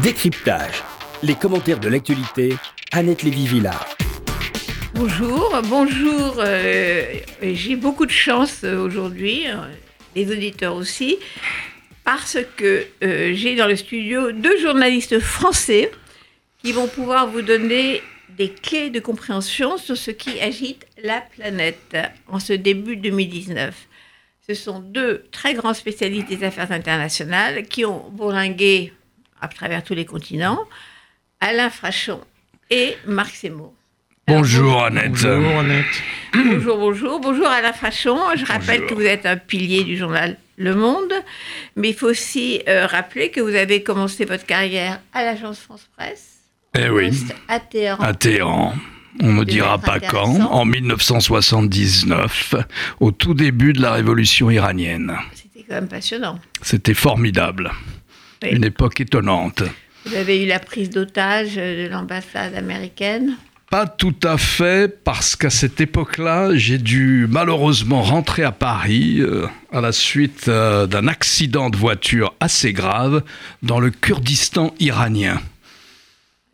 Décryptage. Les commentaires de l'actualité, Annette Lévy-Villard. Bonjour, bonjour. euh, J'ai beaucoup de chance euh, aujourd'hui, euh, les auditeurs aussi, parce que j'ai dans le studio deux journalistes français qui vont pouvoir vous donner des clés de compréhension sur ce qui agite la planète en ce début 2019. Ce sont deux très grands spécialistes des affaires internationales qui ont bourlingué à travers tous les continents, Alain Frachon et Marc Semo. Bonjour Annette. Bonjour Annette. Bonjour, bonjour. Bonjour Alain Frachon. Je rappelle que vous êtes un pilier du journal Le Monde, mais il faut aussi euh, rappeler que vous avez commencé votre carrière à l'agence France Presse, Eh oui, à Téhéran. à Téhéran. On ne devait dira pas quand, en 1979, au tout début de la révolution iranienne. C'était quand même passionnant. C'était formidable. Une époque étonnante. Vous avez eu la prise d'otage euh, de l'ambassade américaine. Pas tout à fait, parce qu'à cette époque-là, j'ai dû malheureusement rentrer à Paris euh, à la suite euh, d'un accident de voiture assez grave dans le Kurdistan iranien.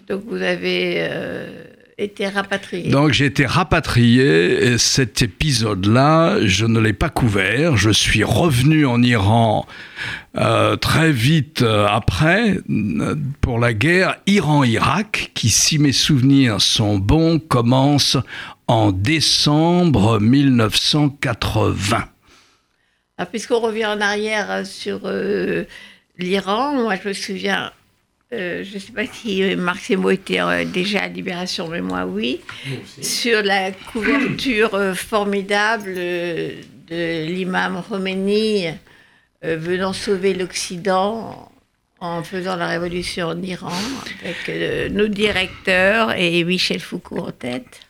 Donc vous avez euh, été rapatrié. Donc j'ai été rapatrié et cet épisode-là, je ne l'ai pas couvert. Je suis revenu en Iran euh, très vite euh, après euh, pour la guerre Iran-Irak qui, si mes souvenirs sont bons, commence en décembre 1980. Ah, Puisqu'on revient en arrière sur euh, l'Iran, moi je me souviens, euh, je ne sais pas si euh, Marc Semo était euh, déjà à Libération, mais moi oui, sur la couverture euh, formidable euh, de l'imam Khomeini euh, venant sauver l'Occident en faisant la révolution en Iran, avec euh, nos directeurs et Michel Foucault en tête.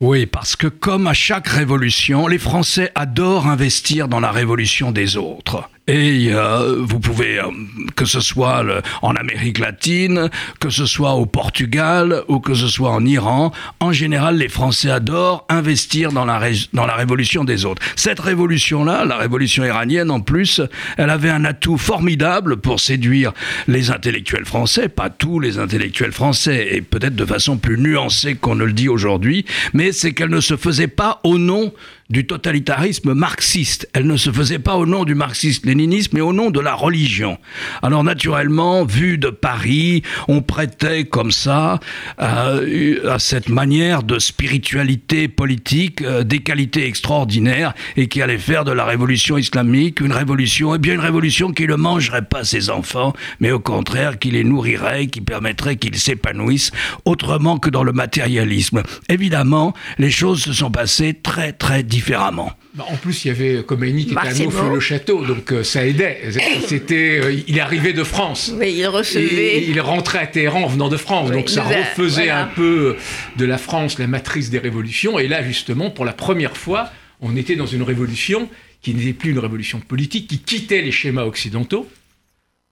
Oui, parce que comme à chaque révolution, les Français adorent investir dans la révolution des autres. Et euh, vous pouvez, euh, que ce soit en Amérique latine, que ce soit au Portugal ou que ce soit en Iran, en général, les Français adorent investir dans la, dans la révolution des autres. Cette révolution-là, la révolution iranienne en plus, elle avait un atout formidable pour séduire les intellectuels français, pas tous les intellectuels français, et peut-être de façon plus nuancée qu'on ne le dit aujourd'hui, mais c'est qu'elle ne se faisait pas au nom du totalitarisme marxiste. Elle ne se faisait pas au nom du marxisme-léninisme, mais au nom de la religion. Alors naturellement, vu de Paris, on prêtait comme ça euh, à cette manière de spiritualité politique euh, des qualités extraordinaires et qui allait faire de la révolution islamique une révolution, et bien une révolution qui ne mangerait pas ses enfants, mais au contraire qui les nourrirait, qui permettrait qu'ils s'épanouissent autrement que dans le matérialisme. Évidemment, les choses se sont passées très très différemment. Bah, en plus, il y avait Khomeini qui était Marc à Semo. Neaufle-le-Château, donc euh, ça aidait. C'était, euh, il est arrivé de France. Oui, il recevait. Et il rentrait à Téhéran en venant de France, Oui, donc ça refaisait voilà. un peu de la France la matrice des révolutions. Et là, justement, pour la première fois, on était dans une révolution qui n'était plus une révolution politique, qui quittait les schémas occidentaux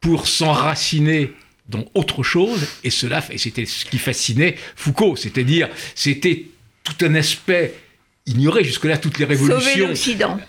pour s'enraciner dans autre chose. Et cela, et c'était ce qui fascinait Foucault, c'est-à-dire, c'était tout un aspect ignoré jusque-là toutes les révolutions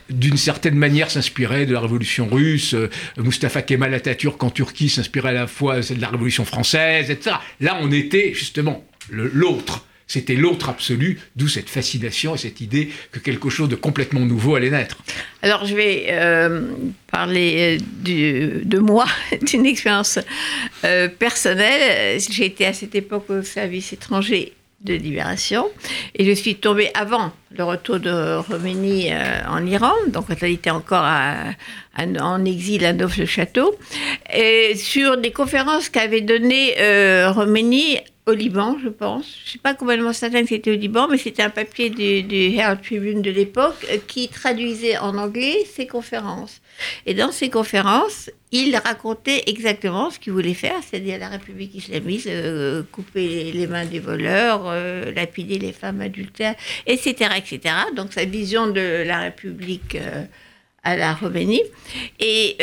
d'une certaine manière s'inspirait de la révolution russe. Euh, Mustafa Kemal Atatürk en Turquie s'inspirait à la fois de la révolution française, etc. Là, on était justement l'autre. C'était l'autre absolu, d'où cette fascination et cette idée que quelque chose de complètement nouveau allait naître. Alors, je vais euh, parler euh, du- de moi, d'une expérience euh, personnelle. J'ai été à cette époque au service étranger de Libération. Et je suis tombée avant le retour de Khomeini euh, en Iran, donc quand elle était encore en exil à Neuf-le-Château, sur des conférences qu'avait données euh, Khomeini au Liban, je pense. Je ne suis pas complètement certaine que c'était au Liban, mais c'était un papier du, du Herald Tribune de l'époque euh, qui traduisait en anglais ses conférences. Et dans ces conférences, il racontait exactement ce qu'il voulait faire, c'est-à-dire la République islamiste, euh, couper les, mains des voleurs, euh, lapider les femmes adultères, etc., etc. Donc sa vision de la République euh, à la Roumanie. Et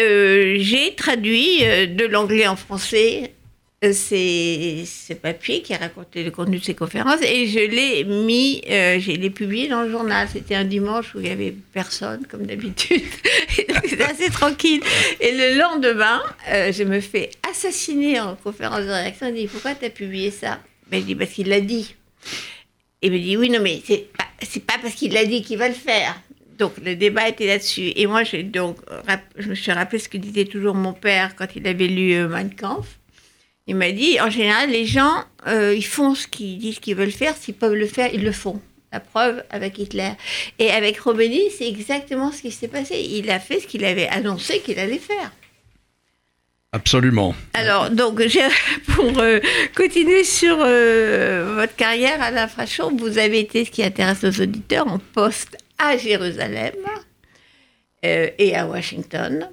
j'ai traduit de l'anglais en français ces, ces papiers qui racontaient le contenu de ces conférences et je l'ai mis, euh, je l'ai publié dans le journal. C'était un dimanche où il y avait personne, comme d'habitude. C'était assez tranquille. Et le lendemain, euh, je me fais assassiner en conférence de rédaction. Il dit Pourquoi tu as publié ça? Ben, Je dis Parce qu'il l'a dit. Il me dit Oui, non, mais c'est pas, pas parce qu'il l'a dit qu'il va le faire. Donc le débat était là-dessus. Et moi, donc, je me suis rappelé ce que disait toujours mon père quand il avait lu euh, Mein Kampf. Il m'a dit, en général, les gens, euh, ils font ce qu'ils disent qu'ils veulent faire. S'ils peuvent le faire, ils le font. La preuve avec Hitler. Et avec Robeni, c'est exactement ce qui s'est passé. Il a fait ce qu'il avait annoncé qu'il allait faire. Absolument. Alors, donc, pour euh, continuer sur euh, votre carrière à l'infrachon, vous avez été, ce qui intéresse nos auditeurs, en poste à Jérusalem et à Washington.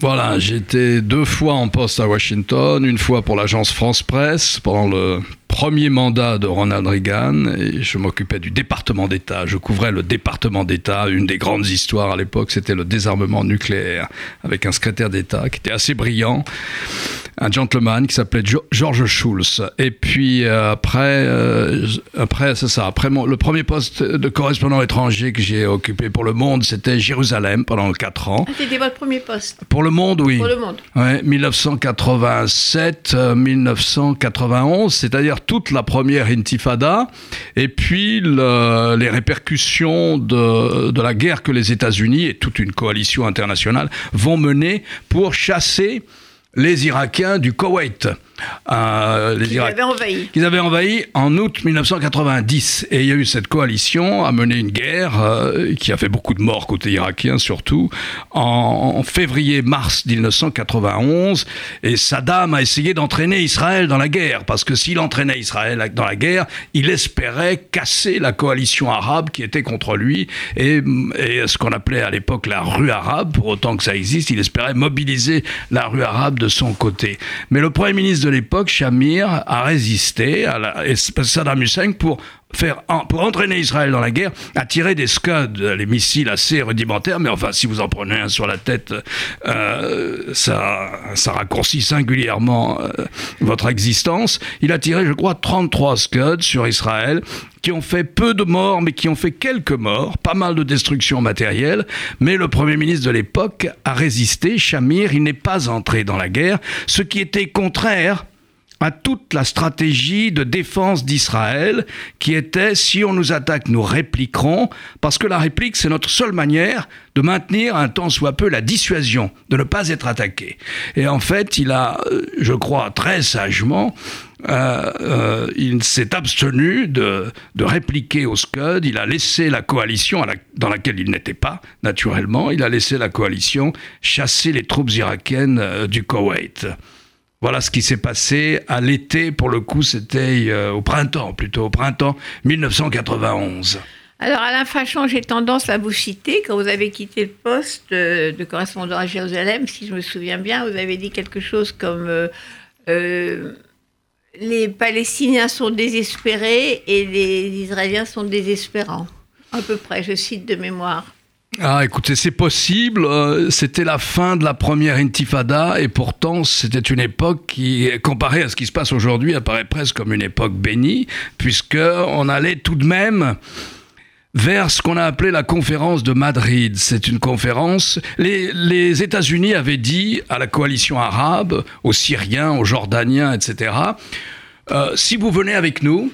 Voilà, j'étais deux fois en poste à Washington, une fois pour l'agence France Presse pendant le premier mandat de Ronald Reagan et je m'occupais du département d'État. Je couvrais le département d'État. Une des grandes histoires à l'époque, c'était le désarmement nucléaire avec un secrétaire d'État qui était assez brillant un gentleman qui s'appelait George Schulz. Et puis euh, après, euh, après c'est ça. Après le premier poste de correspondant étranger que j'ai occupé pour Le Monde, c'était Jérusalem pendant 4 ans. Ah, c'était votre premier poste? Pour Le Monde, oui. Pour Le Monde. Ouais, 1987, 1991, euh, c'est-à-dire toute la première intifada. Et puis les répercussions de, la guerre que les États-Unis et toute une coalition internationale vont mener pour chasser les Irakiens du Koweït. Euh, les qu'ils avaient envahi. Qu'ils avaient envahi en août 1990. Et il y a eu cette coalition à mener une guerre euh, qui a fait beaucoup de morts côté irakien surtout en, février-mars 1991. Et Saddam a essayé d'entraîner Israël dans la guerre parce que s'il entraînait Israël dans la guerre, il espérait casser la coalition arabe qui était contre lui et, et ce qu'on appelait à l'époque la rue arabe. Pour autant que ça existe, il espérait mobiliser la rue arabe de son côté. Mais le premier ministre de l'époque, Shamir a résisté à la, Saddam Hussein pour pour entraîner Israël dans la guerre, a tiré des Scud, les missiles assez rudimentaires, mais enfin, si vous en prenez un sur la tête, euh, ça, raccourcit singulièrement euh, votre existence. Il a tiré, je crois, 33 Scud sur Israël, qui ont fait peu de morts, mais qui ont fait quelques morts, pas mal de destruction matérielle. Mais le Premier ministre de l'époque a résisté, Shamir, il n'est pas entré dans la guerre, ce qui était contraire à toute la stratégie de défense d'Israël qui était si on nous attaque, nous répliquerons, parce que la réplique, c'est notre seule manière de maintenir un tant soit peu la dissuasion, de ne pas être attaqué. Et en fait, il a, euh, je crois, très sagement, euh, euh, il s'est abstenu de, de, répliquer au Scud, il a laissé la coalition dans laquelle il n'était pas, naturellement, il a laissé la coalition chasser les troupes irakiennes du Koweït. Voilà ce qui s'est passé à l'été, pour le coup, c'était euh, au printemps, plutôt au printemps 1991. Alors, Alain Fachon, j'ai tendance à vous citer. Quand vous avez quitté le poste de correspondant à Jérusalem, si je me souviens bien, vous avez dit quelque chose comme euh, euh, Les Palestiniens sont désespérés et les Israéliens sont désespérants. À peu près, je cite de mémoire. Ah, écoutez, c'est possible. Euh, c'était la fin de la première intifada et pourtant c'était une époque qui, comparée à ce qui se passe aujourd'hui, apparaît presque comme une époque bénie, puisque on allait tout de même vers ce qu'on a appelé la conférence de Madrid. C'est une conférence. Les, États-Unis avaient dit à la coalition arabe, aux Syriens, aux Jordaniens, etc. Euh, si vous venez avec nous,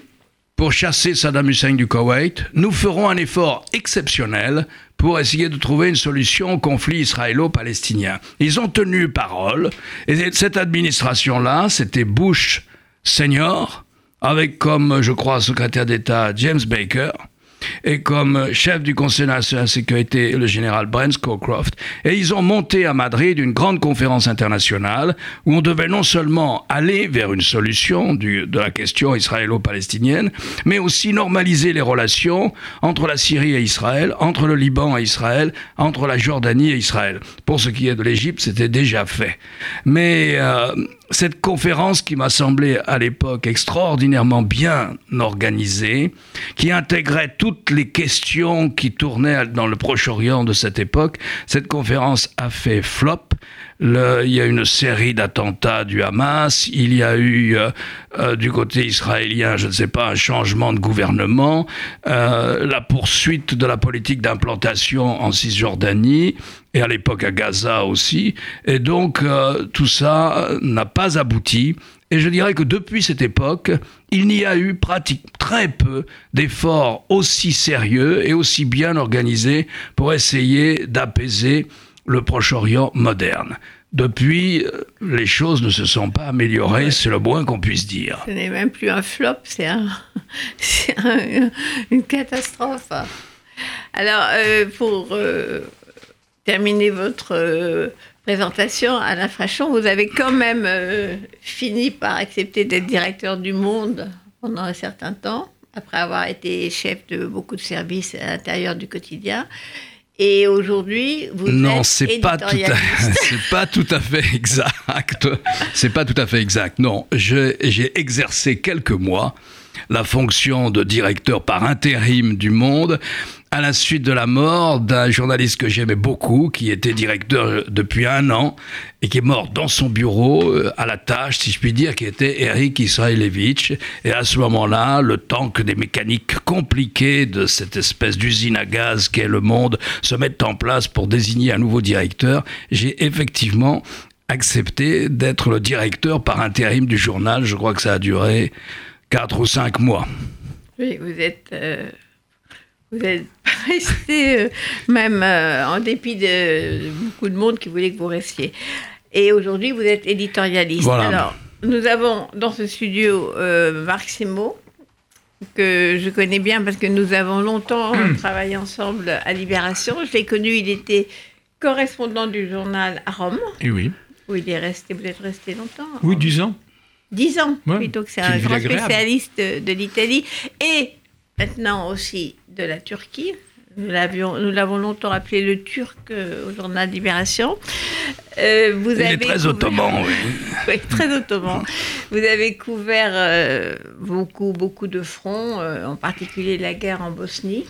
pour chasser Saddam Hussein du Koweït, nous ferons un effort exceptionnel pour essayer de trouver une solution au conflit israélo-palestinien. Ils ont tenu parole, et cette administration-là, c'était Bush senior, avec comme, je crois, secrétaire d'État James Baker, et comme chef du Conseil national de sécurité le général Brent Scowcroft. Et ils ont monté à Madrid une grande conférence internationale où on devait non seulement aller vers une solution de la question israélo-palestinienne, mais aussi normaliser les relations entre la Syrie et Israël, entre le Liban et Israël, entre la Jordanie et Israël. Pour ce qui est de l'Égypte, c'était déjà fait. Mais euh, cette conférence qui m'a semblé à l'époque extraordinairement bien organisée, qui intégrait toutes les questions qui tournaient dans le Proche-Orient de cette époque, cette conférence a fait flop. Il y a une série d'attentats du Hamas. Il y a eu euh, euh, du côté israélien, je ne sais pas, un changement de gouvernement, euh, la poursuite de la politique d'implantation en Cisjordanie et à l'époque à Gaza aussi. Et donc tout ça n'a pas abouti. Et je dirais que depuis cette époque, il n'y a eu pratiquement très peu d'efforts aussi sérieux et aussi bien organisés pour essayer d'apaiser le Proche-Orient moderne. Depuis, euh, les choses ne se sont pas améliorées, c'est le moins qu'on puisse dire. Ce n'est même plus un flop, c'est un, une catastrophe. Alors, euh, pour euh, terminer votre présentation, Alain Frachon, vous avez quand même fini par accepter d'être directeur du Monde pendant un certain temps, après avoir été chef de beaucoup de services à l'intérieur du quotidien. Et aujourd'hui, vous non, êtes c'est pas tout à, c'est pas tout à fait exact. C'est pas tout à fait exact. Non, j'ai exercé quelques mois la fonction de directeur par intérim du Monde à la suite de la mort d'un journaliste que j'aimais beaucoup, qui était directeur depuis un an et qui est mort dans son bureau euh, à la tâche, si je puis dire, qui était Eric Israelevich. Et à ce moment-là, le temps que des mécaniques compliquées de cette espèce d'usine à gaz qu'est le monde se mettent en place pour désigner un nouveau directeur, j'ai effectivement accepté d'être le directeur par intérim du journal. Je crois que ça a duré quatre ou cinq mois. Oui, vous êtes euh, vous êtes resté, euh, même euh, en dépit de beaucoup de monde qui voulait que vous restiez. Et aujourd'hui, vous êtes éditorialiste. Alors, nous avons dans ce studio euh, Marc Simo, que je connais bien parce que nous avons longtemps travaillé ensemble à Libération. Je l'ai connu, il était correspondant du journal à Rome. Et oui. Où il est resté, vous êtes resté longtemps. Oui, dix ans. Dix ans, plutôt que c'est un grand spécialiste de l'Italie. Et maintenant aussi de la Turquie. Nous l'avons longtemps appelé le Turc euh, au journal Libération. Euh, vous Il avez est très ottoman, oui. oui. très ottoman. Vous avez couvert euh, beaucoup, beaucoup de fronts, en particulier la guerre en Bosnie.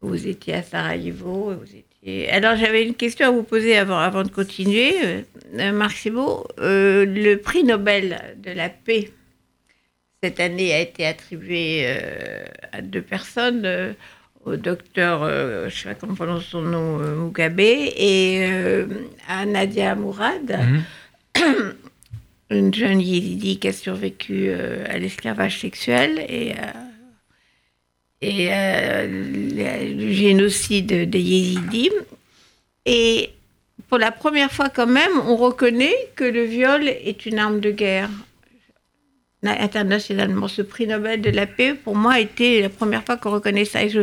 Vous étiez à Sarajevo. Vous étiez... Alors j'avais une question à vous poser avant, avant de continuer. Marc Simo, le prix Nobel de la paix cette année a été attribué euh, à deux personnes, euh, au docteur, euh, je ne sais pas comment prononce son nom, Mugabe, et à Nadia Mourad, mhm. une jeune yézidi qui a survécu à l'esclavage sexuel et, et le génocide des yézidis. Et pour la première fois quand même, on reconnaît que le viol est une arme de guerre internationalement. Ce prix Nobel de la paix, pour moi, était la première fois qu'on reconnaît ça. Et je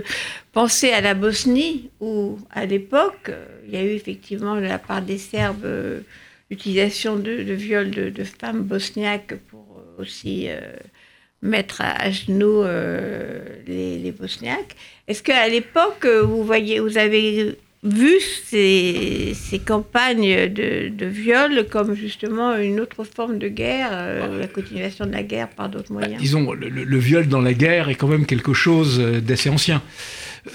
pensais à la Bosnie, où, à l'époque, il y a eu effectivement de la part des Serbes euh, l'utilisation de, viols de, femmes bosniaques pour euh, aussi euh, mettre à, genoux les, les, Bosniaques. Est-ce qu'à l'époque, vous voyez, vous avez vu ces, campagnes de, viol comme justement une autre forme de guerre, euh, la continuation de la guerre par d'autres bah, moyens? Disons, le, viol dans la guerre est quand même quelque chose d'assez ancien.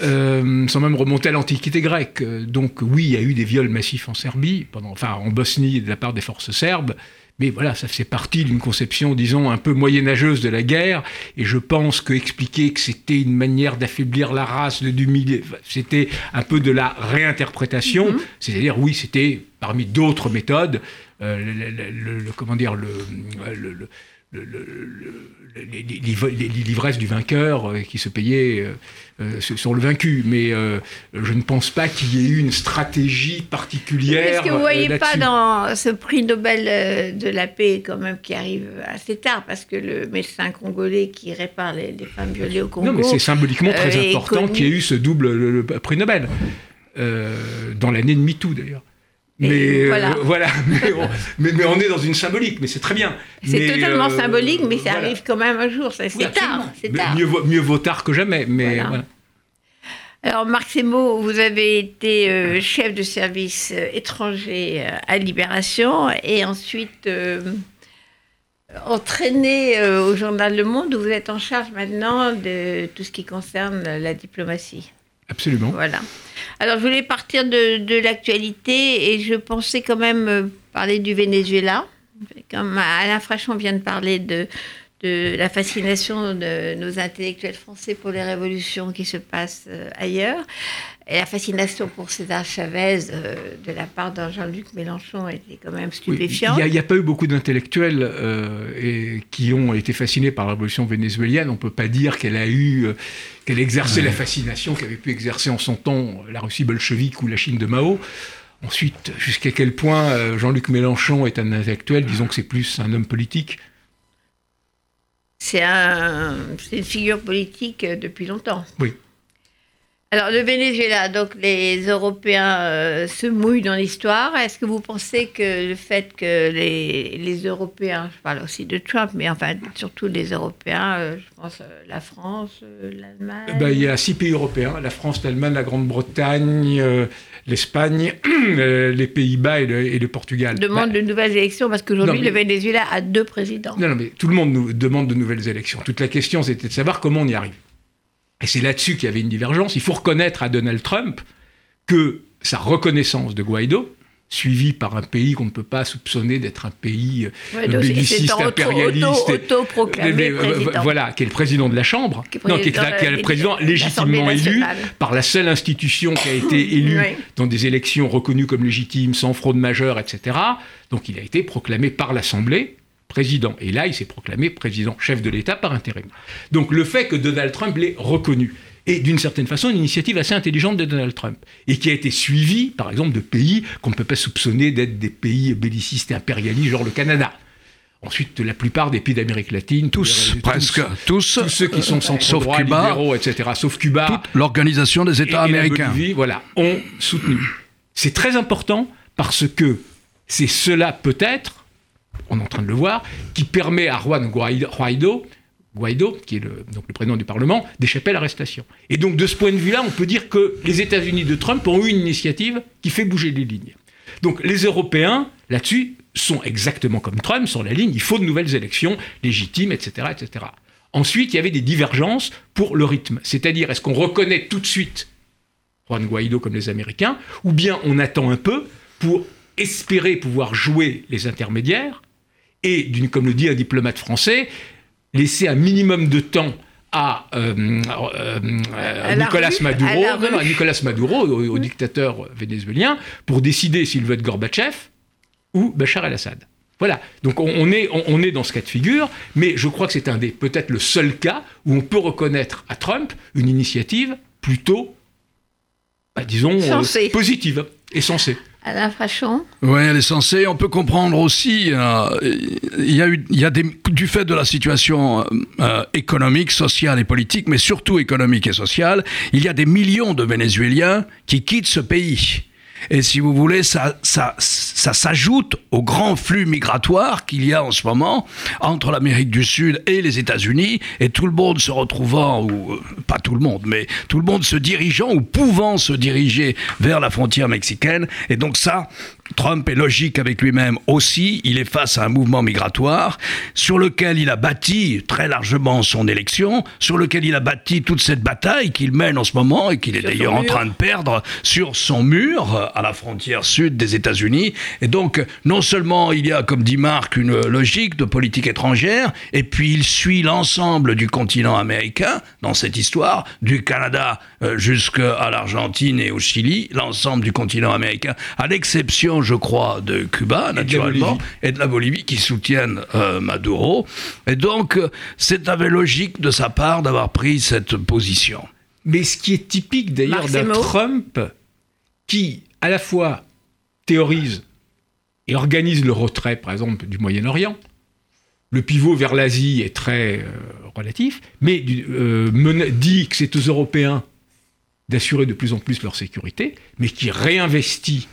Euh, sans même remonter à l'Antiquité grecque. Donc oui, il y a eu des viols massifs en Serbie, pendant, enfin en Bosnie de la part des forces serbes, mais voilà, ça fait partie d'une conception, disons, un peu moyenâgeuse de la guerre. Et je pense que expliquer que c'était une manière d'affaiblir la race, de d'humilier, c'était un peu de la réinterprétation. Mm-hmm. C'est-à-dire, oui, c'était parmi d'autres méthodes, euh, le, comment dire, le, l'ivresse du vainqueur euh, qui se payait euh, euh, sur le vaincu. Mais je ne pense pas qu'il y ait eu une stratégie particulière. Est-ce que vous ne voyez pas dans ce prix Nobel de la paix, quand même, qui arrive assez tard, parce que le médecin congolais qui répare les, femmes violées au Congo. Non, mais c'est symboliquement très important qu'il y ait eu ce double prix Nobel. dans l'année de MeToo d'ailleurs. Mais euh, voilà, Mais, mais, on, est dans une symbolique, mais c'est très bien. C'est totalement euh, symbolique, mais ça arrive quand même un jour. C'est tard, tard. Mieux, mieux, vaut tard que jamais. Mais voilà. Alors, Marc Semo, vous avez été euh, chef de service étranger à Libération et ensuite entraîné au journal Le Monde où vous êtes en charge maintenant de tout ce qui concerne la diplomatie. Absolument. Voilà. Alors, je voulais partir de, de l'actualité et je pensais quand même euh, parler du Venezuela. Comme Alain Frachon vient de parler de, de la fascination de nos intellectuels français pour les révolutions qui se passent euh, ailleurs. Et la fascination pour César Chavez euh, de la part de Jean-Luc Mélenchon était quand même stupéfiante. Il n'y a, pas eu beaucoup d'intellectuels euh, qui ont été fascinés par la révolution vénézuélienne. On ne peut pas dire qu'elle a eu, qu'elle exerçait la fascination qu'avait pu exercer en son temps la Russie bolchevique ou la Chine de Mao. Ensuite, jusqu'à quel point Jean-Luc Mélenchon est un intellectuel, disons que c'est plus un homme politique c'est un, une figure politique euh, depuis longtemps. Oui. Alors, le Venezuela, donc les Européens euh, se mouillent dans l'histoire. Est-ce que vous pensez que le fait que les, les, Européens, je parle aussi de Trump, mais enfin surtout les Européens, euh, je pense la France, l'Allemagne. Eh ben, il y a six pays européens la France, l'Allemagne, la Grande-Bretagne, l'Espagne, les Pays-Bas et, le, Portugal. Demande bah, de nouvelles élections parce qu'aujourd'hui, le Venezuela a deux présidents. Non, non, mais tout le monde nous demande de nouvelles élections. Toute la question, c'était de savoir comment on y arrive. Et c'est là-dessus qu'il y avait une divergence. Il faut reconnaître à Donald Trump que sa reconnaissance de Guaido, suivi par un pays qu'on ne peut pas soupçonner d'être un pays ouais, belliciste, impérialiste. Auto, voilà, qui est le président de la Chambre, qui est, non, qui est, le président légitimement élu par la seule institution qui a été élue dans des élections reconnues comme légitimes, sans fraude majeure, etc. Donc il a été proclamé par l'Assemblée président. Et là, il s'est proclamé président, chef de l'État par intérim. Donc le fait que Donald Trump l'ait reconnu, et d'une certaine façon une initiative assez intelligente de Donald Trump, et qui a été suivie, par exemple, de pays qu'on ne peut pas soupçonner d'être des pays bellicistes et impérialistes, genre le Canada. Ensuite, la plupart des pays d'Amérique latine, tous, presque tous, tous, ceux qui sont sans sauf Cuba, libéraux, etc., sauf Cuba, l'organisation des États américains, voilà, ont soutenu. C'est très important parce que c'est cela peut-être, on est en train de le voir, qui permet à Juan Guaido Guaido, qui est le, donc le président du Parlement, d'échapper à l'arrestation. Et donc de ce point de vue-là, on peut dire que les États-Unis de Trump ont eu une initiative qui fait bouger les lignes. Donc les Européens, là-dessus, sont exactement comme Trump sur la ligne, il faut de nouvelles élections légitimes, etc. etc. Ensuite, il y avait des divergences pour le rythme. C'est-à-dire, est-ce qu'on reconnaît tout de suite Juan Guaido comme les Américains, ou bien on attend un peu pour espérer pouvoir jouer les intermédiaires, et, comme le dit un diplomate français, laisser un minimum de temps à, euh, euh, Nicolas Maduro, à Nicolas Maduro, au, dictateur vénézuélien, pour décider s'il veut être Gorbatchev ou Bachar el-Assad. Voilà, donc on, est, on, est dans ce cas de figure, mais je crois que c'est un des peut-être le seul cas où on peut reconnaître à Trump une initiative plutôt, bah, disons, euh, positive et sensée. Alain Frachon Oui, elle est censée. On peut comprendre aussi, euh, du fait de la situation euh, économique, sociale et politique, mais surtout économique et sociale, il y a des millions de Vénézuéliens qui quittent ce pays. Et si vous voulez, ça, ça, ça s'ajoute au grand flux migratoire qu'il y a en ce moment entre l'Amérique du Sud et les États-Unis, et tout le monde se retrouvant, ou euh, pas tout le monde, mais tout le monde se dirigeant ou pouvant se diriger vers la frontière mexicaine. Et donc ça, Trump est logique avec lui-même aussi, il est face à un mouvement migratoire sur lequel il a bâti très largement son élection, sur lequel il a bâti toute cette bataille qu'il mène en ce moment et qu'il est d'ailleurs en train de perdre sur son mur à la frontière sud des États-Unis. Et donc, non seulement il y a, comme dit Marc, une logique de politique étrangère, et puis il suit l'ensemble du continent américain dans cette histoire, du Canada euh, jusqu'à l'Argentine et au Chili, l'ensemble du continent américain, à l'exception je crois, de Cuba, naturellement, et de la Bolivie, qui soutiennent euh, Maduro. Et donc, c'est avait logique de sa part d'avoir pris cette position. Mais ce qui est typique d'ailleurs d'un Trump qui, à la fois, théorise et organise le retrait, par exemple, du Moyen-Orient. Le pivot vers l'Asie est très euh, relatif, mais euh, dit que c'est aux Européens d'assurer de plus en plus leur sécurité, mais qui réinvestit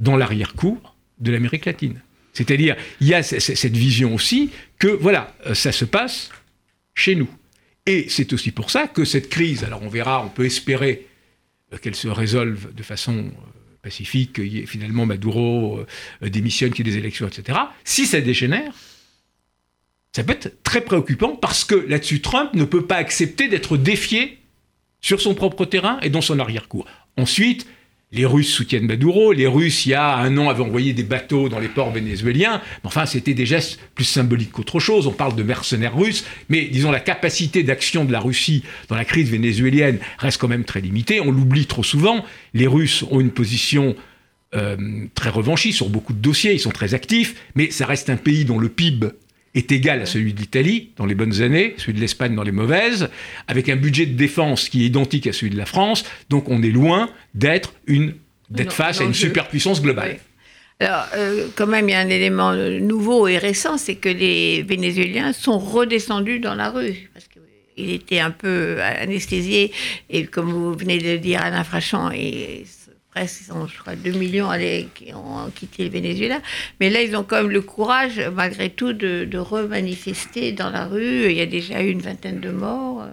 dans l'arrière-cour de l'Amérique latine. C'est-à-dire, il y a cette vision aussi que, voilà, euh, ça se passe chez nous. Et c'est aussi pour ça que cette crise, alors on verra, on peut espérer euh, qu'elle se résolve de façon euh, pacifique, que finalement Maduro démissionne, qu'il y ait des élections, etc. Si ça dégénère, ça peut être très préoccupant parce que là-dessus, Trump ne peut pas accepter d'être défié sur son propre terrain et dans son arrière-cour. Ensuite, les Russes soutiennent Maduro. Les Russes, il y a un an, avaient envoyé des bateaux dans les ports vénézuéliens. Enfin, c'était des gestes plus symboliques qu'autre chose. On parle de mercenaires russes. Mais disons, la capacité d'action de la Russie dans la crise vénézuélienne reste quand même très limitée. On l'oublie trop souvent. Les Russes ont une position euh, très revanchiste sur beaucoup de dossiers. Ils sont très actifs. Mais ça reste un pays dont le PIB est égal à celui de l'Italie dans les bonnes années, celui de l'Espagne dans les mauvaises, avec un budget de défense qui est identique à celui de la France. Donc on est loin d'être une d'être face à une superpuissance globale. Alors, euh, quand même, il y a un élément nouveau et récent, c'est que les Vénézuéliens sont redescendus dans la rue. Parce qu'il était un peu anesthésié, et comme vous venez de le dire, Alain Frachon, et presque, je crois, 2 millions qui ont quitté le Venezuela. Mais là, ils ont quand même le courage, malgré tout, de, de remanifester dans la rue. Il y a déjà eu une vingtaine de morts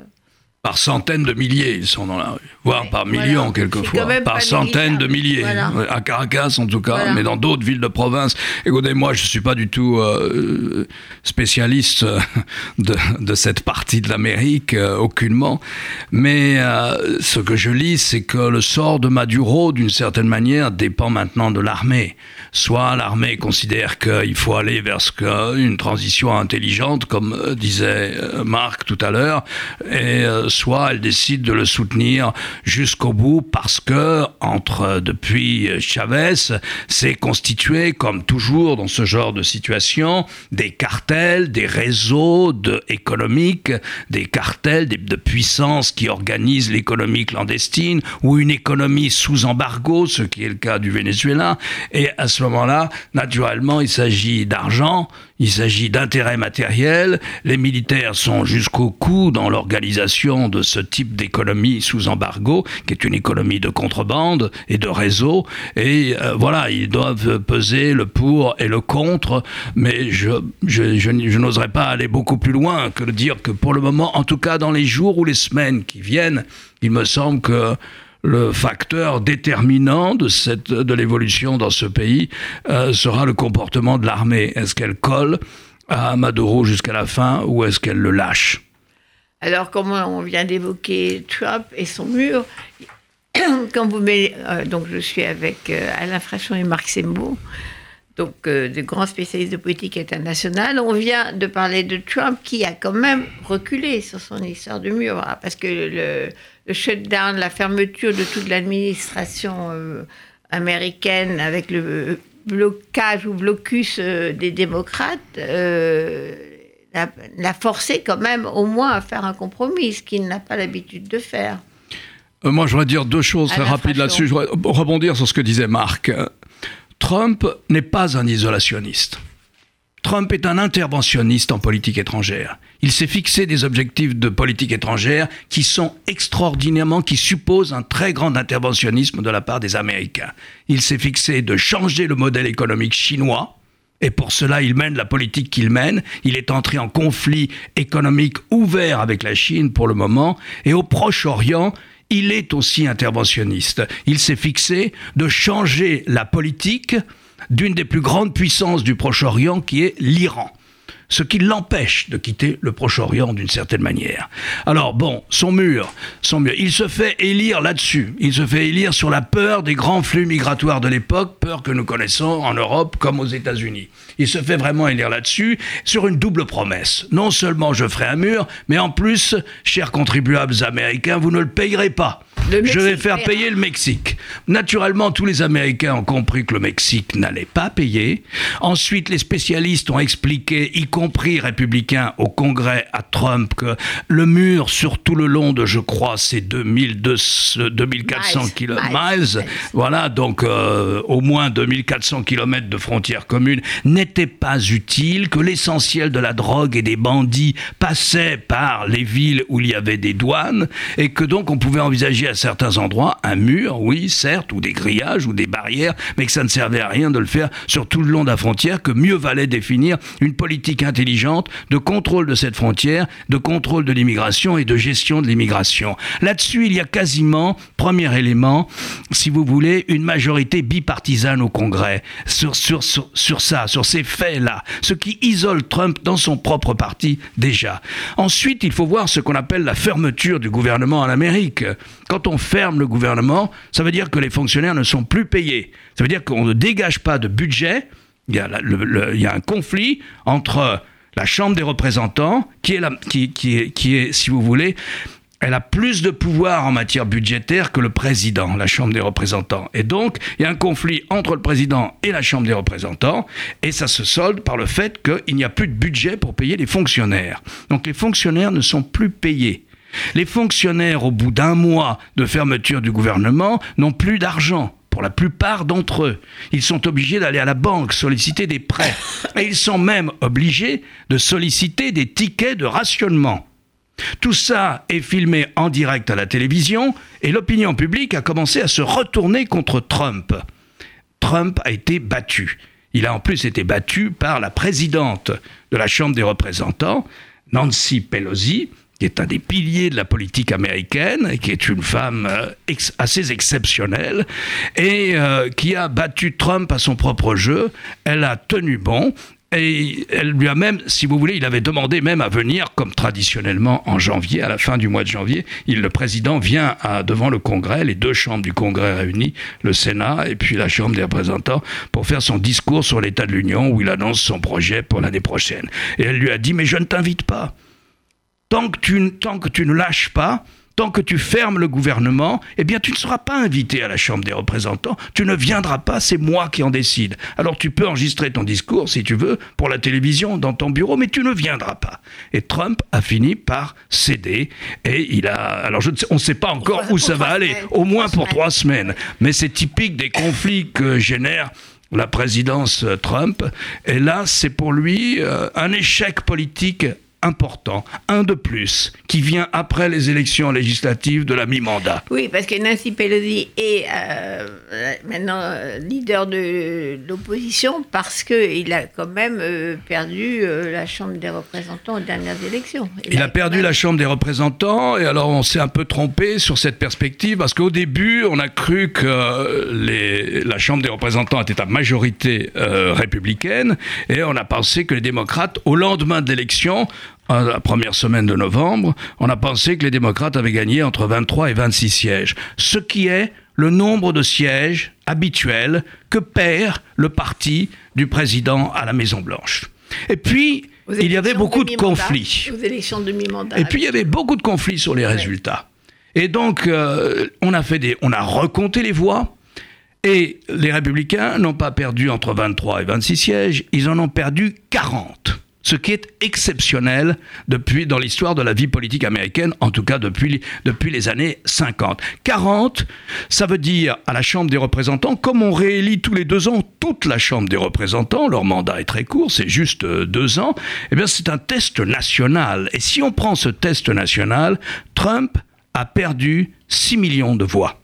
par centaines de milliers, ils sont dans la rue, voire par millions quelquefois, par centaines de milliers, à Caracas en tout cas, mais dans d'autres villes de province. Écoutez, moi je ne suis pas du tout euh, spécialiste de, de, cette partie de l'Amérique, euh, aucunement, mais euh, ce que je lis, c'est que le sort de Maduro, d'une certaine manière, dépend maintenant de l'armée. Soit l'armée considère qu'il faut aller vers ce que, une transition intelligente, comme disait Marc tout à l'heure, et soit elle décide de le soutenir jusqu'au bout parce que entre depuis Chavez, c'est constitué comme toujours dans ce genre de situation des cartels, des réseaux de, économiques, des cartels de, de puissances qui organisent l'économie clandestine ou une économie sous embargo, ce qui est le cas du Venezuela. Et à ce moment-là, naturellement, il s'agit d'argent, il s'agit d'intérêts matériels. Les militaires sont jusqu'au cou dans l'organisation de ce type d'économie sous embargo, qui est une économie de contrebande et de réseau. Et euh, voilà, ils doivent peser le pour et le contre. Mais je, n'oserais pas aller beaucoup plus loin que de dire que pour le moment, en tout cas dans les jours ou les semaines qui viennent, il me semble que le facteur déterminant de l'évolution dans ce pays euh, sera le comportement de l'armée. Est-ce qu'elle colle à Maduro jusqu'à la fin ou est-ce qu'elle le lâche? Alors, comme on vient d'évoquer Trump et son mur, quand vous mettez, euh, donc je suis avec euh, Alain Frachon et Marc Sembo, donc euh, de grands spécialistes de politique internationale. On vient de parler de Trump qui a quand même reculé sur son histoire de mur, parce que le, shutdown, la fermeture de toute l'administration américaine avec le blocage ou blocus des démocrates l'a forcé quand même au moins à faire un compromis, ce qu'il n'a pas l'habitude de faire. Moi, je voudrais dire deux choses très rapides là-dessus. Je voudrais rebondir sur ce que disait Marc. Trump n'est pas un isolationniste. Trump est un interventionniste en politique étrangère. Il s'est fixé des objectifs de politique étrangère qui sont extraordinairement, qui supposent un très grand interventionnisme de la part des Américains. Il s'est fixé de changer le modèle économique chinois, et pour cela, il mène la politique qu'il mène. Il est entré en conflit économique ouvert avec la Chine pour le moment. Et au Proche-Orient, il est aussi interventionniste. Il s'est fixé de changer la politique d'une des plus grandes puissances du Proche-Orient qui est l'Iran ce qui l'empêche de quitter le Proche-Orient d'une certaine manière. Alors bon, son mur, son mur, il se fait élire là-dessus. Il se fait élire sur la peur des grands flux migratoires de l'époque, peur que nous connaissons en Europe comme aux États-Unis. Il se fait vraiment élire là-dessus sur une double promesse. Non seulement je ferai un mur, mais en plus, chers contribuables américains, vous ne le payerez pas. je vais faire payer le Mexique. Naturellement, tous les Américains ont compris que le Mexique n'allait pas payer. Ensuite, les spécialistes ont expliqué, y compris républicains au Congrès à Trump, que le mur sur tout le long de, je crois, c'est 2400 km, miles, voilà, donc euh, au moins 2400 km de frontières communes, n'était pas utile, que l'essentiel de la drogue et des bandits passait par les villes où il y avait des douanes, et que donc on pouvait envisager à à certains endroits un mur, oui, certes, ou des grillages ou des barrières, mais que ça ne servait à rien de le faire sur tout le long de la frontière, que mieux valait définir une politique intelligente de contrôle de cette frontière, de contrôle de l'immigration et de gestion de l'immigration. Là-dessus, il y a quasiment, premier élément, si vous voulez, une majorité bipartisane au Congrès sur, sur, sur, ça, sur ces faits-là, ce qui isole Trump dans son propre parti déjà. Ensuite, il faut voir ce qu'on appelle la fermeture du gouvernement en Amérique. Quand on ferme le gouvernement, ça veut dire que les fonctionnaires ne sont plus payés. Ça veut dire qu'on ne dégage pas de budget. Il y a, un conflit entre la Chambre des représentants, qui, est, qui est, si vous voulez, elle a plus de pouvoir en matière budgétaire que le président, la Chambre des représentants. Et donc, il y a un conflit entre le président et la Chambre des représentants, et ça se solde par le fait qu'il n'y a plus de budget pour payer les fonctionnaires. Donc les fonctionnaires ne sont plus payés. Les fonctionnaires, au bout d'un mois de fermeture du gouvernement, n'ont plus d'argent pour la plupart d'entre eux. Ils sont obligés d'aller à la banque solliciter des prêts. Et ils sont même obligés de solliciter des tickets de rationnement. Tout ça est filmé en direct à la télévision et l'opinion publique a commencé à se retourner contre Trump. Trump a été battu. Il a en plus été battu par la présidente de la Chambre des représentants, Nancy Pelosi, qui est un des piliers de la politique américaine, qui est une femme euh, assez exceptionnelle, et euh, qui a battu Trump à son propre jeu. Elle a tenu bon, et elle lui a même, si vous voulez, il avait demandé même à venir, comme traditionnellement en janvier, à la fin du mois de janvier, il, le président vient devant le Congrès, les deux chambres du Congrès réunies, le Sénat et puis la Chambre des représentants, pour faire son discours sur l'état de l'Union où il annonce son projet pour l'année prochaine. Et elle lui a dit, mais je ne t'invite pas. Tant que tu, tant que tu ne lâches pas, tant que tu fermes le gouvernement, eh bien tu ne seras pas invité à la Chambre des représentants, tu ne viendras pas, c'est moi qui en décide. Alors tu peux enregistrer ton discours, si tu veux, pour la télévision, dans ton bureau, mais tu ne viendras pas. Et Trump a fini par céder, et il a... Alors je on ne sait pas encore où ça va aller, au moins pour trois semaines, mais c'est typique des conflits que génère la présidence Trump. Et là, c'est pour lui euh, un échec politique important, un de plus, qui vient après les élections législatives de la mi-mandat. Oui, parce que Nancy Pelosi est euh, maintenant euh, leader de l'opposition parce qu'il a quand même euh, perdu la Chambre des représentants aux dernières élections. Il, a, perdu la Chambre des représentants et alors on s'est un peu trompé sur cette perspective parce qu'au début on a cru que les, la Chambre des représentants était à majorité républicaine et on a pensé que les démocrates, au lendemain de l'élection, la première semaine de novembre, on a pensé que les démocrates avaient gagné entre 23 et 26 sièges, ce qui est le nombre de sièges habituels que perd le parti du président à la Maison-Blanche. Et puis, il y avait beaucoup de conflits. Et puis, il y avait beaucoup de conflits sur les résultats. Et donc, euh, on, a fait des, on a recompté les voix. Et les républicains n'ont pas perdu entre 23 et 26 sièges, ils en ont perdu 40 ce qui est exceptionnel depuis dans l'histoire de la vie politique américaine, en tout cas depuis, depuis les années 50. 40, ça veut dire à la Chambre des représentants, comme on réélit tous les deux ans toute la Chambre des représentants, leur mandat est très court, c'est juste euh, deux ans, eh bien c'est un test national. Et si on prend ce test national, Trump a perdu 6 millions de voix.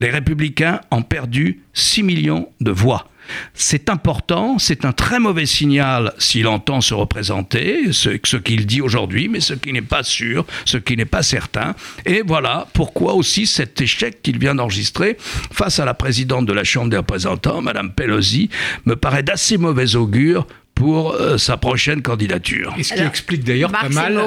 Les républicains ont perdu 6 millions de voix. C'est important, c'est un très mauvais signal s'il entend se représenter, ce, qu'il dit aujourd'hui, mais ce qui n'est pas sûr, ce qui n'est pas certain. Et voilà pourquoi aussi cet échec qu'il vient d'enregistrer face à la présidente de la Chambre des représentants, Madame Pelosi, me paraît d'assez mauvais augure pour euh, sa prochaine candidature. Et ce qui explique d'ailleurs pas mal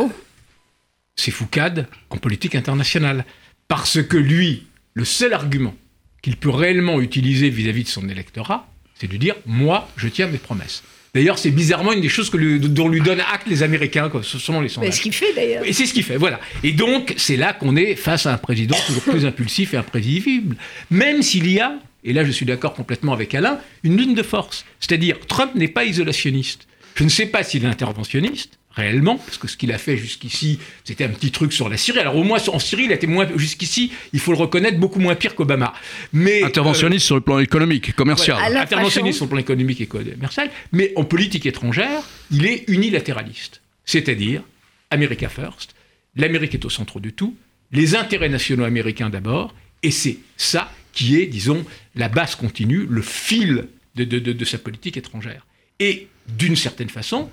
ses foucades en politique internationale. Parce que lui, le seul argument qu'il peut réellement utiliser vis à -vis de son électorat, c'est de dire moi, je tiens mes promesses. D'ailleurs, c'est bizarrement une des choses que dont lui donnent acte les Américains, quoi, selon les sondages. C'est ce qu'il fait d'ailleurs. Et c'est ce qu'il fait, voilà. Et donc, c'est là qu'on est face à un président toujours plus impulsif et imprévisible. Même s'il y a, et là je suis d'accord complètement avec Alain, une ligne de force. C'est-à-dire, Trump n'est pas isolationniste. Je ne sais pas s'il est interventionniste, réellement, parce que ce qu'il a fait jusqu'ici, c'était un petit truc sur la Syrie. Alors au moins en Syrie, il a été moins, jusqu'ici, il faut le reconnaître, beaucoup moins pire qu'Obama. Mais interventionniste euh, sur le plan économique, commercial. interventionniste sur le plan économique et commercial, mais en politique étrangère, il est unilatéraliste, c'est-à-dire America First. L'Amérique est au centre de tout. les intérêts nationaux américains d'abord, et c'est ça qui est, disons, la base continue, le fil de, de sa politique étrangère. Et d'une certaine façon,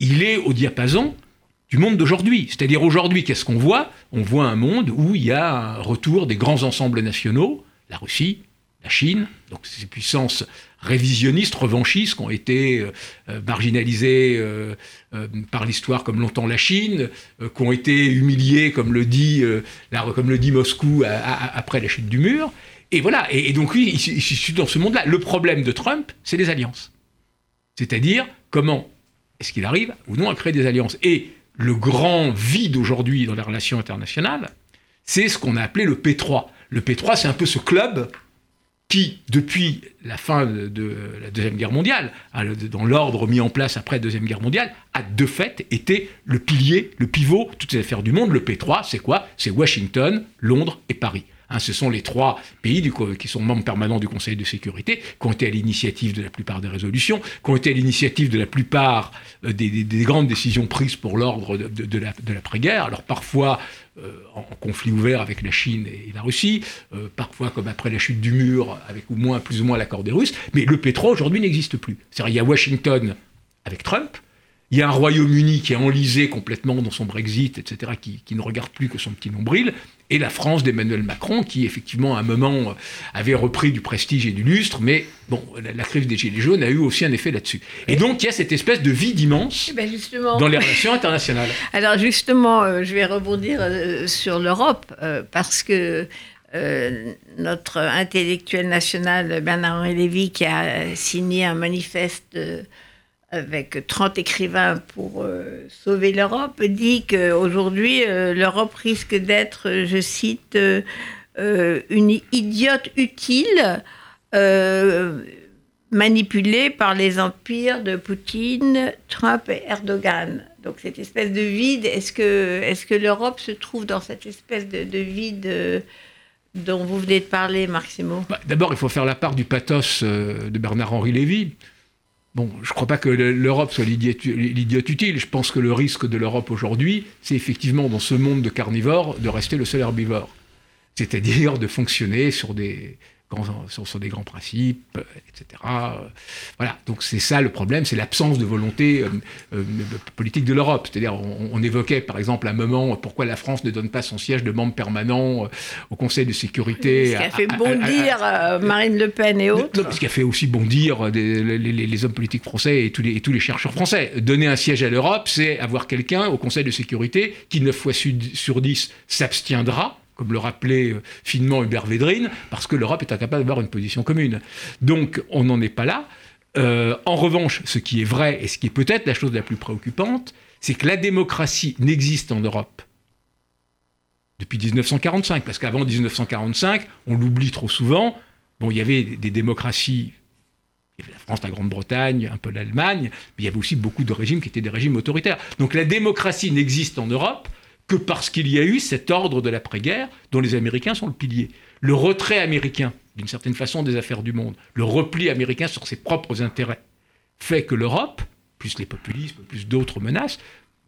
il est au diapason du monde d'aujourd'hui. C'est-à-dire aujourd'hui, qu'est-ce qu'on voit? On voit un monde où il y a un retour des grands ensembles nationaux, la Russie, la Chine, donc ces puissances révisionnistes, revanchistes, qui ont été euh, euh, marginalisées euh, par l'histoire comme longtemps la Chine, qui ont été humiliées, comme le dit, Moscou après la chute du mur. Et voilà, et, donc lui, il, il, il dans ce monde-là. Le problème de Trump, c'est les alliances. C'est-à-dire comment est-ce qu'il arrive ou non à créer des alliances. Et le grand vide aujourd'hui dans les relations internationales, c'est ce qu'on a appelé le P3. Le P3, c'est un peu ce club qui, depuis la fin de la Deuxième Guerre mondiale, hein, dans l'ordre mis en place après la Deuxième Guerre mondiale, a de fait été le pilier, le pivot de toutes les affaires du monde. Le P3, c'est quoi? C'est Washington, Londres et Paris. Hein, ce sont les trois pays qui sont membres permanents du Conseil de sécurité, qui ont été à l'initiative de la plupart des résolutions, qui ont été à l'initiative de la plupart euh, des, grandes décisions prises pour l'ordre de, l'après-guerre. Alors parfois euh, en conflit ouvert avec la Chine et la Russie, euh, parfois comme après la chute du mur, avec au moins plus ou moins l'accord des Russes. Mais le P3 aujourd'hui n'existe plus. C'est-à-dire il y a Washington avec Trump, il y a un Royaume-Uni qui est enlisé complètement dans son Brexit, etc., qui, ne regarde plus que son petit nombril, et la France d'Emmanuel Macron, qui effectivement à un moment avait repris du prestige et du lustre, mais bon, la, crise des Gilets jaunes a eu aussi un effet là-dessus. Et donc il y a cette espèce de vide immense eh ben, dans les relations internationales. Alors justement, euh, je vais rebondir euh, sur l'Europe, euh, parce que notre intellectuel national Bernard-Henri Lévy, qui a signé un manifeste avec 30 écrivains pour euh, sauver l'Europe, dit qu'aujourd'hui, euh, l'Europe risque d'être, je cite, euh, une idiote utile manipulée par les empires de Poutine, Trump et Erdogan. Donc cette espèce de vide, est-ce que, est que l'Europe se trouve dans cette espèce de, vide dont vous venez de parler, Maximo bah, D'abord, il faut faire la part du pathos de Bernard-Henri Lévy. Bon, je ne crois pas que l'Europe soit l'idiote utile. Je pense que le risque de l'Europe aujourd'hui, c'est effectivement dans ce monde de carnivores de rester le seul herbivore. C'est-à-dire de fonctionner sur des, sur, des grands principes, euh, etc. Voilà, donc c'est ça le problème, c'est l'absence de volonté euh, euh, politique de l'Europe. C'est-à-dire, on, évoquait par exemple à un moment pourquoi la France ne donne pas son siège de membre permanent au Conseil de sécurité. Ce qui a fait bondir Marine Le Pen et autres. ce qui a fait aussi bondir les, hommes politiques français et tous, les, et tous les chercheurs français. Donner un siège à l'Europe, c'est avoir quelqu'un au Conseil de sécurité qui, 9 fois sur 10, s'abstiendra comme le rappelait euh, finement Hubert Védrine, parce que l'Europe est incapable d'avoir une position commune. Donc on n'en est pas là. Euh, en revanche, ce qui est vrai, et ce qui est peut-être la chose la plus préoccupante, c'est que la démocratie n'existe en Europe depuis 1945, parce qu'avant 1945, on l'oublie trop souvent, bon, il y avait des démocraties la France, la Grande-Bretagne, un peu l'Allemagne, mais il y avait aussi beaucoup de régimes qui étaient des régimes autoritaires. Donc la démocratie n'existe en Europe que parce qu'il y a eu cet ordre de l'après-guerre dont les Américains sont le pilier. Le retrait américain, d'une certaine façon, des affaires du monde, le repli américain sur ses propres intérêts, fait que l'Europe, plus les populismes, plus d'autres menaces,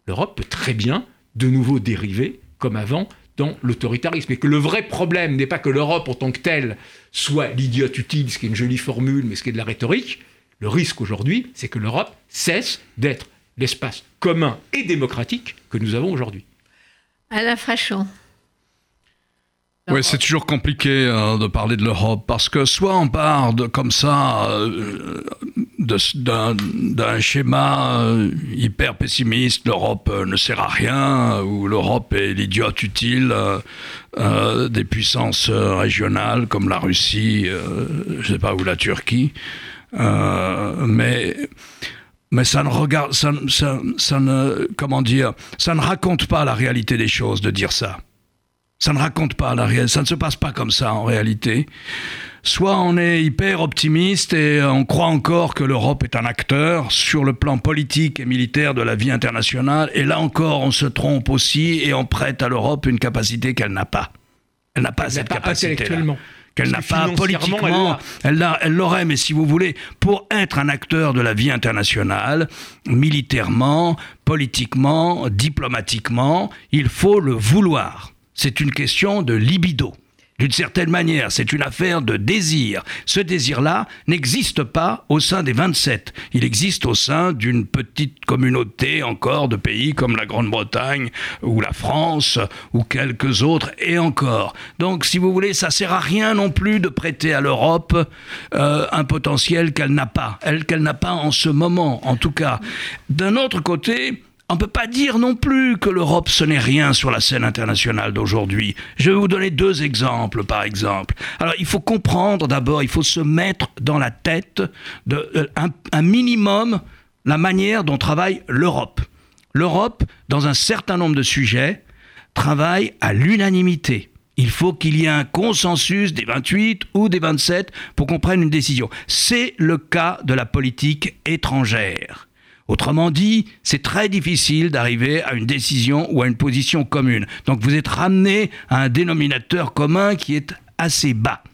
l'Europe peut très bien de nouveau dériver, comme avant, dans l'autoritarisme. Et que le vrai problème n'est pas que l'Europe en tant que telle soit l'idiote utile, ce qui est une jolie formule, mais ce qui est de la rhétorique. Le risque aujourd'hui, c'est que l'Europe cesse d'être l'espace commun et démocratique que nous avons aujourd'hui. Alain Frachon. Oui, c'est toujours compliqué hein, de parler de l'Europe parce que soit on part de, comme ça euh, d'un schéma euh, hyper pessimiste, l'Europe euh, ne sert à rien, ou l'Europe est l'idiote utile des puissances régionales comme la Russie, je ne sais pas, ou la Turquie. mais mais ça ne regarde, ça, ça, ne, comment dire, ça ne raconte pas la réalité des choses de dire ça. Ça ne raconte pas la réalité, ça ne se passe pas comme ça en réalité. Soit on est hyper optimiste et on croit encore que l'Europe est un acteur sur le plan politique et militaire de la vie internationale, et là encore on se trompe aussi et on prête à l'Europe une capacité qu'elle n'a pas. Elle n'a pas cette capacité. Là qu'elle n'a pas politiquement, elle l'aurait, mais si vous voulez, pour être un acteur de la vie internationale, militairement, politiquement, diplomatiquement, il faut le vouloir. c'est une question de libido. D'une certaine manière, c'est une affaire de désir. Ce désir-là n'existe pas au sein des 27. Il existe au sein d'une petite communauté encore de pays comme la Grande-Bretagne ou la France ou quelques autres et encore. Donc, si vous voulez, ça sert à rien non plus de prêter à l'Europe euh, un potentiel qu'elle n'a pas, elle qu'elle n'a pas en ce moment, en tout cas. D'un autre côté, on ne peut pas dire non plus que l'Europe ce n'est rien sur la scène internationale d'aujourd'hui. Je vais vous donner deux exemples, par exemple. Alors, il faut comprendre d'abord, il faut se mettre dans la tête de, euh, un, minimum la manière dont travaille l'Europe. L'Europe, dans un certain nombre de sujets, travaille à l'unanimité. Il faut qu'il y ait un consensus des 28 ou des 27 pour qu'on prenne une décision. C'est le cas de la politique étrangère. Autrement dit, c'est très difficile d'arriver à une décision ou à une position commune. Donc vous êtes ramené à un dénominateur commun qui est assez bas.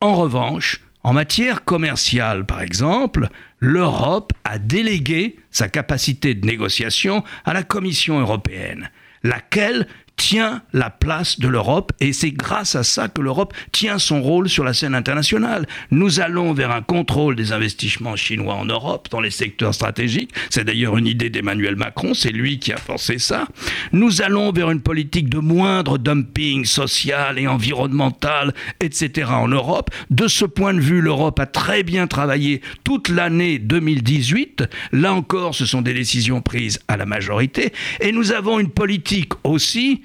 En revanche, en matière commerciale, par exemple, l'Europe a délégué sa capacité de négociation à la Commission européenne, laquelle? Tient la place de l'Europe et c'est grâce à ça que l'Europe tient son rôle sur la scène internationale. Nous allons vers un contrôle des investissements chinois en Europe dans les secteurs stratégiques. C'est d'ailleurs une idée d'Emmanuel Macron, c'est lui qui a forcé ça. Nous allons vers une politique de moindre dumping social et environnemental, etc. en Europe. De ce point de vue, l'Europe a très bien travaillé toute l'année 2018. Là encore, ce sont des décisions prises à la majorité. Et nous avons une politique aussi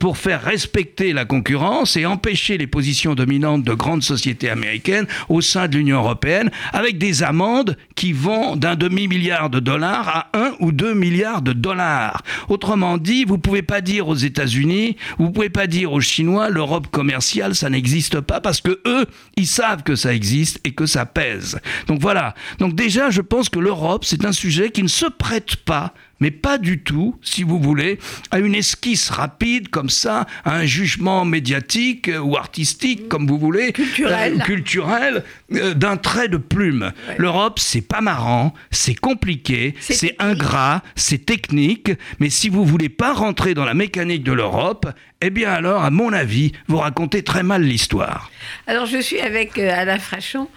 pour faire respecter la concurrence et empêcher les positions dominantes de grandes sociétés américaines au sein de l'Union européenne avec des amendes qui vont d'un demi-milliard de dollars à un ou deux milliards de dollars. Autrement dit, vous ne pouvez pas dire aux États-Unis, vous ne pouvez pas dire aux Chinois, l'Europe commerciale, ça n'existe pas parce que eux, ils savent que ça existe et que ça pèse. Donc voilà. Donc déjà, je pense que l'Europe, c'est un sujet qui ne se prête pas mais pas du tout, si vous voulez, à une esquisse rapide comme ça, à un jugement médiatique euh, ou artistique, comme vous voulez, culturel, euh, culturel euh, d'un trait de plume. L'Europe, c'est pas marrant, c'est compliqué, c'est ingrat, c'est technique, mais si vous voulez pas rentrer dans la mécanique de l'Europe, eh bien alors, à mon avis, vous racontez très mal l'histoire. Alors je suis avec Alain Frachon.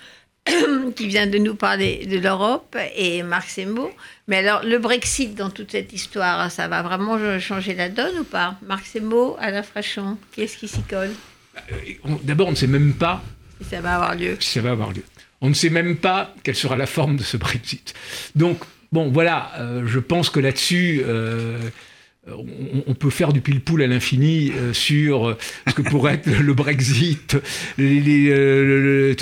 qui vient de nous parler de l'Europe, et Marc Semo. Mais alors, le Brexit dans toute cette histoire, ça va vraiment changer la donne ou pas? Marc Semo, Alain Frachon, qui est-ce qui s'y colle? Euh, D'abord, on ne sait même pas si ça va avoir lieu. Si ça va avoir lieu. On ne sait même pas quelle sera la forme de ce Brexit. Donc, bon, voilà, euh, je pense que là-dessus, euh, on, peut faire du pile-poule à l'infini euh, sur euh, ce que pourrait être le Brexit,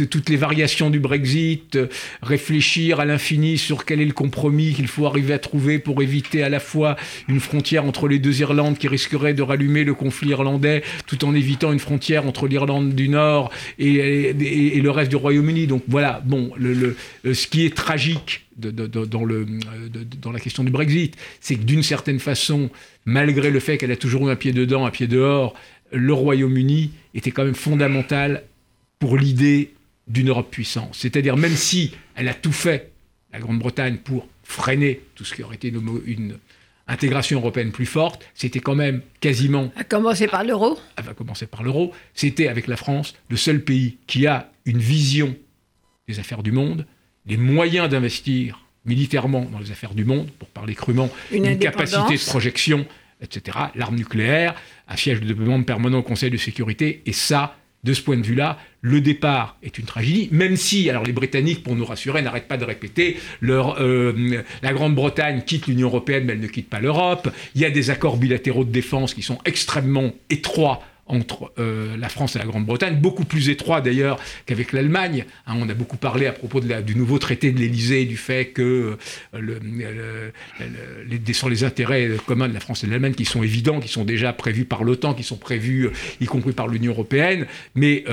toutes les variations du Brexit, réfléchir à l'infini sur quel est le compromis qu'il faut arriver à trouver pour éviter à la fois une frontière entre les deux Irlandes qui risquerait de rallumer le conflit irlandais, tout en évitant une frontière entre l'Irlande du Nord et, le reste du Royaume-Uni. Donc voilà, bon, ce qui est tragique dans, le, dans la question du Brexit, c'est que d'une certaine façon, malgré le fait qu'elle a toujours eu un pied dedans, un pied dehors, le Royaume-Uni était quand même fondamental pour l'idée d'une Europe puissante. C'est-à-dire même si elle a tout fait, la Grande-Bretagne, pour freiner tout ce qui aurait été une, intégration européenne plus forte, c'était quand même quasiment... À commencer par l'euro Elle va commencer par l'euro. C'était avec la France le seul pays qui a une vision des affaires du monde, les moyens d'investir militairement dans les affaires du monde, pour parler crûment, une, capacité de projection, etc. L'arme nucléaire, un siège de membre permanent au Conseil de sécurité, et ça, de ce point de vue-là, le départ est une tragédie, même si, alors les Britanniques, pour nous rassurer, n'arrêtent pas de répéter, leur, euh, la Grande-Bretagne quitte l'Union européenne, mais elle ne quitte pas l'Europe. Il y a des accords bilatéraux de défense qui sont extrêmement étroits entre euh, la France et la Grande-Bretagne, beaucoup plus étroit d'ailleurs qu'avec l'Allemagne. Hein, on a beaucoup parlé à propos du nouveau traité de l'Élysée, du fait que euh, le, les, les intérêts communs de la France et de l'Allemagne qui sont évidents, qui sont déjà prévus par l'OTAN, qui sont prévus euh, y compris par l'Union européenne, mais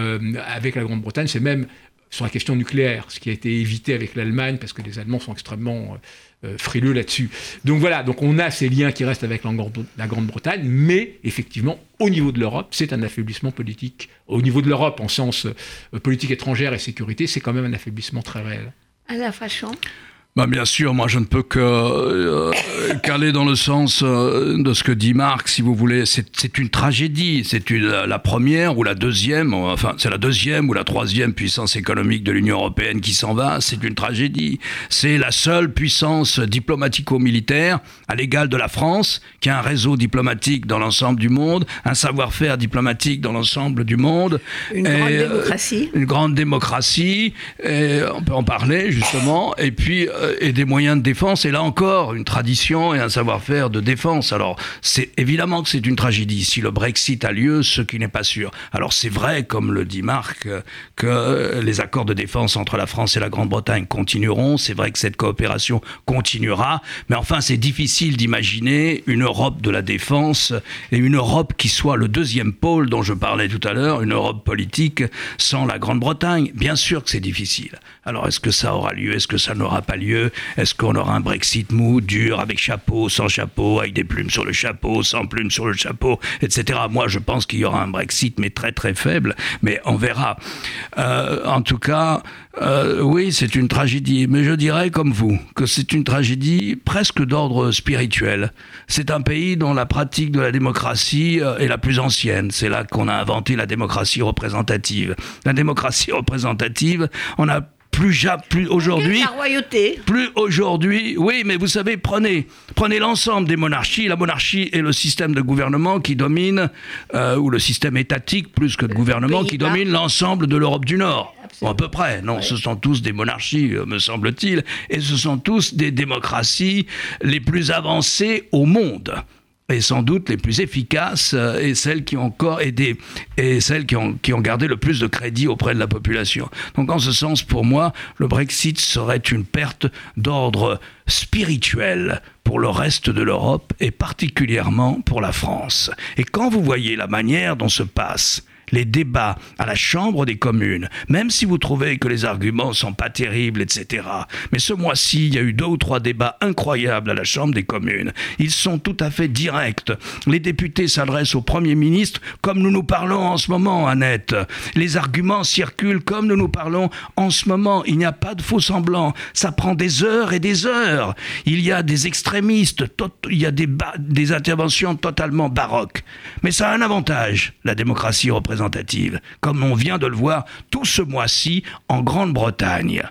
avec la Grande-Bretagne, c'est même sur la question nucléaire, ce qui a été évité avec l'Allemagne parce que les Allemands sont extrêmement euh, frileux là-dessus. Donc voilà, donc on a ces liens qui restent avec la Grande-Bretagne, mais effectivement, au niveau de l'Europe, c'est un affaiblissement politique. Au niveau de l'Europe, en sens euh, politique étrangère et sécurité, c'est quand même un affaiblissement très réel. À la façon bah bien sûr, moi je ne peux que euh, qu'aller dans le sens euh, de ce que dit Marc, si vous voulez. C'est une tragédie. C'est la première ou la deuxième, enfin c'est la deuxième ou la troisième puissance économique de l'Union européenne qui s'en va. C'est une tragédie. C'est la seule puissance diplomatico-militaire à l'égal de la France, qui a un réseau diplomatique dans l'ensemble du monde, un savoir-faire diplomatique dans l'ensemble du monde. Une grande démocratie. Une grande démocratie. Et on peut en parler justement. Et puis euh, et des moyens de défense, et là encore, une tradition et un savoir-faire de défense. Alors, c'est évidemment que c'est une tragédie si le Brexit a lieu, ce qui n'est pas sûr. Alors, c'est vrai, comme le dit Marc, que les accords de défense entre la France et la Grande-Bretagne continueront. C'est vrai que cette coopération continuera. Mais enfin, c'est difficile d'imaginer une Europe de la défense et une Europe qui soit le deuxième pôle dont je parlais tout à l'heure, une Europe politique sans la Grande-Bretagne. Bien sûr que c'est difficile. Alors, est-ce que ça aura lieu? Est-ce que ça n'aura pas lieu? Est-ce qu'on aura un Brexit mou, dur, avec chapeau, sans chapeau, avec des plumes sur le chapeau, sans plumes sur le chapeau, etc. Moi, je pense qu'il y aura un Brexit, mais très très faible, mais on verra. Euh, en tout cas, euh, oui, c'est une tragédie, mais je dirais comme vous que c'est une tragédie presque d'ordre spirituel. C'est un pays dont la pratique de la démocratie euh, est la plus ancienne. C'est là qu'on a inventé la démocratie représentative. La démocratie représentative, on a plus, plus aujourd'hui. La royauté. Plus aujourd'hui. Oui, mais vous savez, prenez, prenez l'ensemble des monarchies. La monarchie est le système de gouvernement qui domine, euh, ou le système étatique plus que de gouvernement, qui domine l'ensemble de l'Europe du Nord. à peu près. Non, ce sont tous des monarchies, euh, me semble-t-il, et ce sont tous des démocraties les plus avancées au monde et sans doute les plus efficaces euh, et celles qui ont encore aidé et celles qui ont, qui ont gardé le plus de crédit auprès de la population. Donc en ce sens, pour moi, le Brexit serait une perte d'ordre spirituel pour le reste de l'Europe et particulièrement pour la France. Et quand vous voyez la manière dont se passe les débats à la Chambre des communes, même si vous trouvez que les arguments sont pas terribles, etc. Mais ce mois-ci, il y a eu deux ou trois débats incroyables à la Chambre des communes. Ils sont tout à fait directs. Les députés s'adressent au Premier ministre comme nous nous parlons en ce moment, Annette. Les arguments circulent comme nous nous parlons en ce moment. Il n'y a pas de faux semblants. Ça prend des heures et des heures. Il y a des extrémistes, il y a des, des interventions totalement baroques. Mais ça a un avantage, la démocratie représentative comme on vient de le voir tout ce mois-ci en Grande-Bretagne.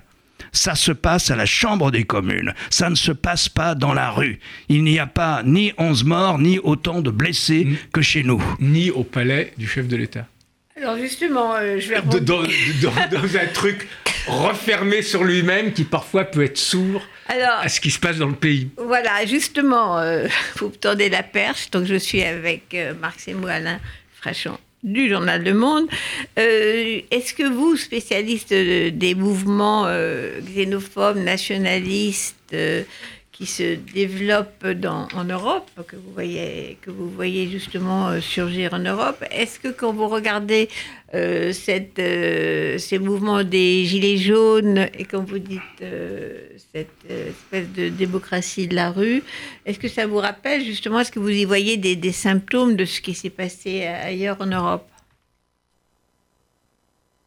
Ça se passe à la Chambre des communes, ça ne se passe pas dans la rue. Il n'y a pas ni 11 morts, ni autant de blessés que chez nous. Ni au palais du chef de l'État. Alors justement, euh, je vais dans, dans, un truc refermé sur lui-même qui parfois peut être sourd à ce qui se passe dans le pays. Voilà, justement, euh, vous me tendez la perche. Donc je suis avec euh, Marc Semou, Alain Frachon du journal Le Monde. Euh, est-ce que vous, spécialiste des mouvements euh, xénophobes, nationalistes, euh, qui se développent dans, en Europe, que vous voyez, que vous voyez justement euh, surgir en Europe. Est-ce que quand vous regardez euh, cette, euh, ces mouvements des Gilets jaunes et quand vous dites cette espèce de démocratie de la rue, est-ce que ça vous rappelle justement, est-ce que vous y voyez des, des symptômes de ce qui s'est passé ailleurs en Europe?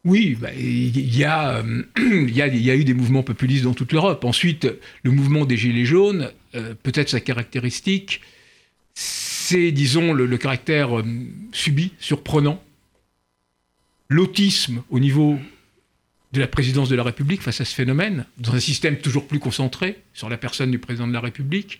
Oui, bah, il, y a, euh, il, y a, eu des mouvements populistes dans toute l'Europe. Ensuite, le mouvement des Gilets jaunes, euh, peut-être sa caractéristique, c'est, disons, le, caractère euh, subi, surprenant, l'autisme au niveau de la présidence de la République face à ce phénomène, dans un système toujours plus concentré sur la personne du président de la République,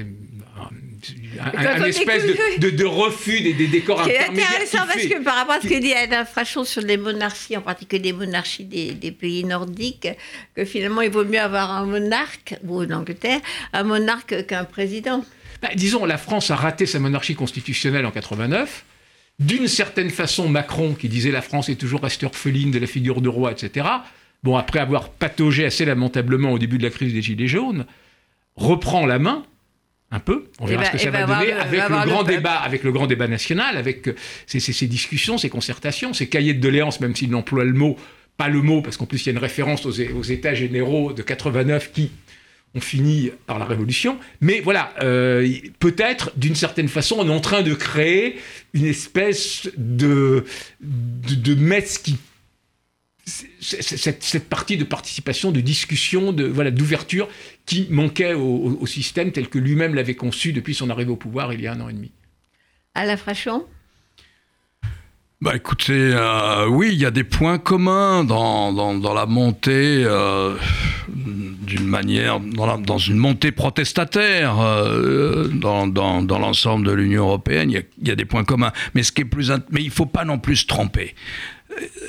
un, espèce de, refus des, décors C'est intéressant parce que par rapport à ce que dit Alain Frachon sur les monarchies, en particulier les monarchies des, pays nordiques, que finalement il vaut mieux avoir un monarque, ou en Angleterre, un monarque qu'un président. Bah, disons, la France a raté sa monarchie constitutionnelle en 89. D'une certaine façon, Macron, qui disait la France est toujours restée orpheline de la figure de roi, etc., bon, après avoir pataugé assez lamentablement au début de la crise des Gilets jaunes, reprend la main un peu. On verra ce que ça va donner avec le grand débat, avec le grand débat national, avec euh, ces, discussions, ces concertations, ces cahiers de doléances, même s'il emploie le mot, pas le mot, parce qu'en plus il y a une référence aux, États généraux de 89 qui ont fini par la Révolution. Mais voilà, euh, peut-être d'une certaine façon, on est en train de créer une espèce de, de, de qui cette, cette, partie de participation, de discussion, de voilà, d'ouverture qui manquait au, système tel que lui-même l'avait conçu depuis son arrivée au pouvoir il y a un an et demi. Alain Frachon? Bah écoutez, euh, oui, il y a des points communs dans, dans, la montée, euh, d'une manière, dans, une montée protestataire euh, dans, dans l'ensemble de l'Union européenne. Il y, a, il y, a, des points communs, mais ce qui est plus, mais il faut pas non plus se tromper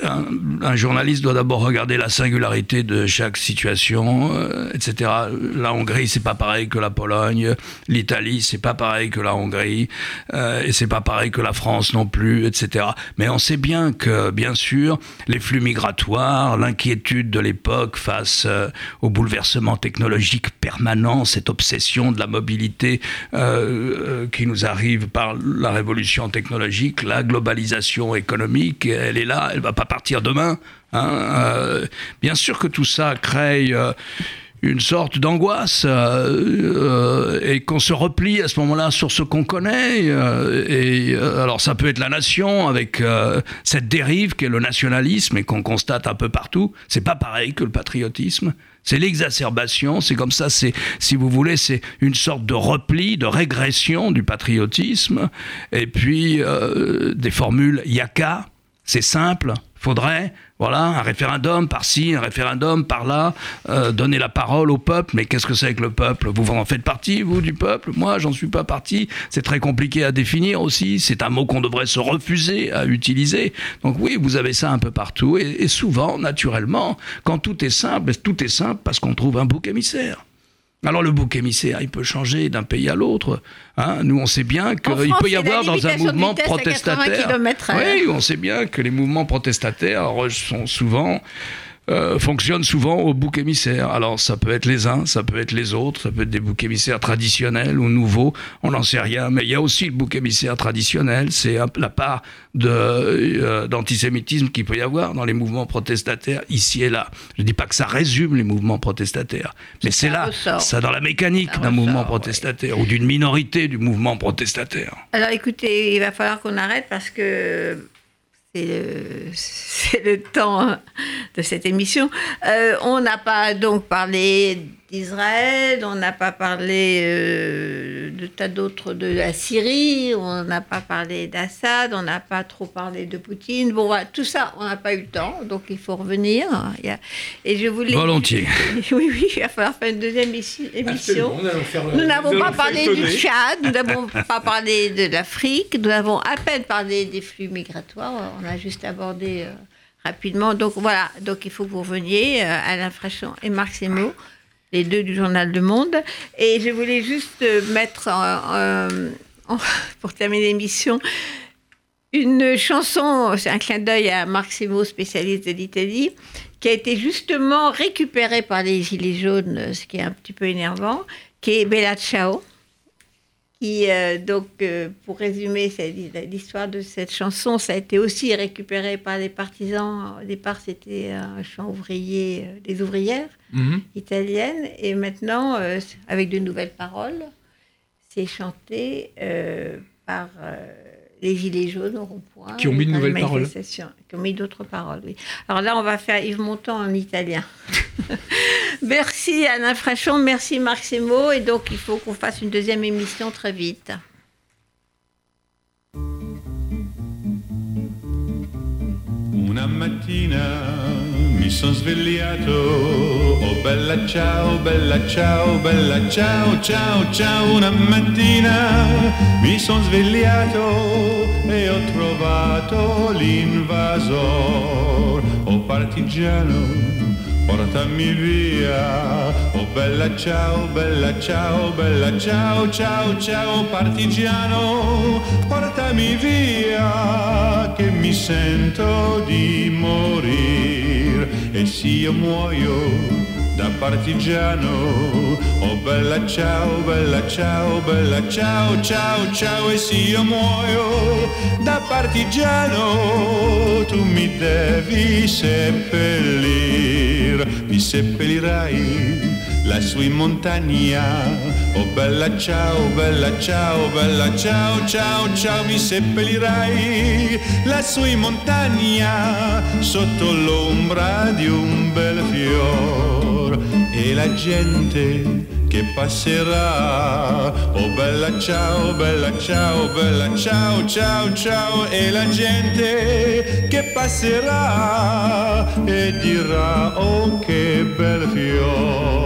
un, journaliste doit d'abord regarder la singularité de chaque situation, euh, etc. La Hongrie, c'est pas pareil que la Pologne. L'Italie, c'est pas pareil que la Hongrie. Euh, et c'est pas pareil que la France non plus, etc. Mais on sait bien que, bien sûr, les flux migratoires, l'inquiétude de l'époque face euh, au bouleversement technologique permanent, cette obsession de la mobilité qui nous arrive par la révolution technologique, la globalisation économique, elle est là, elle va pas partir demain. Hein, euh, bien sûr que tout ça crée euh, une sorte d'angoisse euh, et qu'on se replie à ce moment-là sur ce qu'on connaît. et alors ça peut être la nation avec cette dérive qui est le nationalisme et qu'on constate un peu partout. C'est pas pareil que le patriotisme. C'est l'exacerbation, c'est comme ça, c'est, si vous voulez, c'est une sorte de repli, de régression du patriotisme, et puis des formules yaka, c'est simple. Faudrait, voilà, un référendum par-ci, un référendum par-là, euh, donner la parole au peuple. Mais qu'est-ce que c'est que le peuple? Vous en faites partie, vous, du peuple? Moi, j'en suis pas partie. C'est très compliqué à définir aussi. C'est un mot qu'on devrait se refuser à utiliser. Donc oui, vous avez ça un peu partout. et souvent, naturellement, quand tout est simple, tout est simple parce qu'on trouve un bouc émissaire. Alors le bouc émissaire, il peut changer d'un pays à l'autre. Hein. Nous, on sait bien qu'il peut y avoir dans un mouvement protestataire. Oui, on sait bien que les mouvements protestataires sont souvent euh, fonctionne souvent au bouc émissaire. Alors ça peut être les uns, ça peut être les autres, ça peut être des boucs émissaires traditionnels ou nouveaux, on n'en sait rien. Mais il y a aussi le bouc émissaire traditionnel, c'est la part euh, d'antisémitisme qu'il peut y avoir dans les mouvements protestataires ici et là. Je ne dis pas que ça résume les mouvements protestataires, mais c'est là, ça dans la mécanique d'un mouvement protestataire ou d'une minorité du mouvement protestataire. Alors écoutez, il va falloir qu'on arrête parce que c'est le, temps de cette émission. Euh, on n'a pas donc parlé d'Israël, on n'a pas parlé euh, de tas d'autres de la Syrie, on n'a pas parlé d'Assad, on n'a pas trop parlé de Poutine. Bon, tout ça, on n'a pas eu le temps, donc il faut revenir. Et je voulais. Volontiers. Oui, oui, il va falloir faire une deuxième émission. nous n'avons pas parlé du Tchad, nous n'avons pas parlé de l'Afrique, nous avons à peine parlé des flux migratoires, on a juste abordé. Euh, rapidement. Donc voilà, donc il faut que vous reveniez, euh, Alain Frachon et Marc Semo les deux du journal Le Monde. Et je voulais juste mettre, pour terminer l'émission, une chanson, c'est un clin d'œil à Marc Simo, spécialiste de l'Italie, qui a été justement récupérée par les Gilets jaunes, ce qui est un petit peu énervant, qui est Bella Ciao. Qui, euh, donc, euh, pour résumer l'histoire de cette chanson, ça a été aussi récupéré par les partisans. Au départ, c'était un chant ouvrier euh, des ouvrières mhm. italiennes. Et maintenant, avec de nouvelles paroles, c'est chanté par les Gilets jaunes au rond-point. Qui ont mis de nouvelles paroles. Qui ont mis d'autres paroles, oui. Alors là, on va faire Yves Montand en italien. merci Anna Frachon, merci Marc Et donc, il faut qu'on fasse une deuxième émission très vite. Una mattina mi sono svegliato, oh bella ciao, bella ciao, bella ciao, ciao, ciao, una mattina mi sono svegliato e ho trovato l'invasor, oh partigiano portami via. Oh bella ciao, bella ciao, bella ciao, ciao, ciao partigiano, portami via che mi sento di morire e se io muoio da partigiano. Oh bella ciao, bella ciao, bella ciao, ciao, ciao e se io muoio da partigiano tu mi devi seppellir, mi seppellirai lassù in montagna. Oh bella ciao, bella ciao, bella ciao, ciao, ciao, mi seppellirai lassù in montagna sotto l'ombra di un bel fior e la gente che passerà. Oh bella ciao, bella ciao, bella ciao, ciao, ciao e la gente che passerà e dirà oh che bel fior.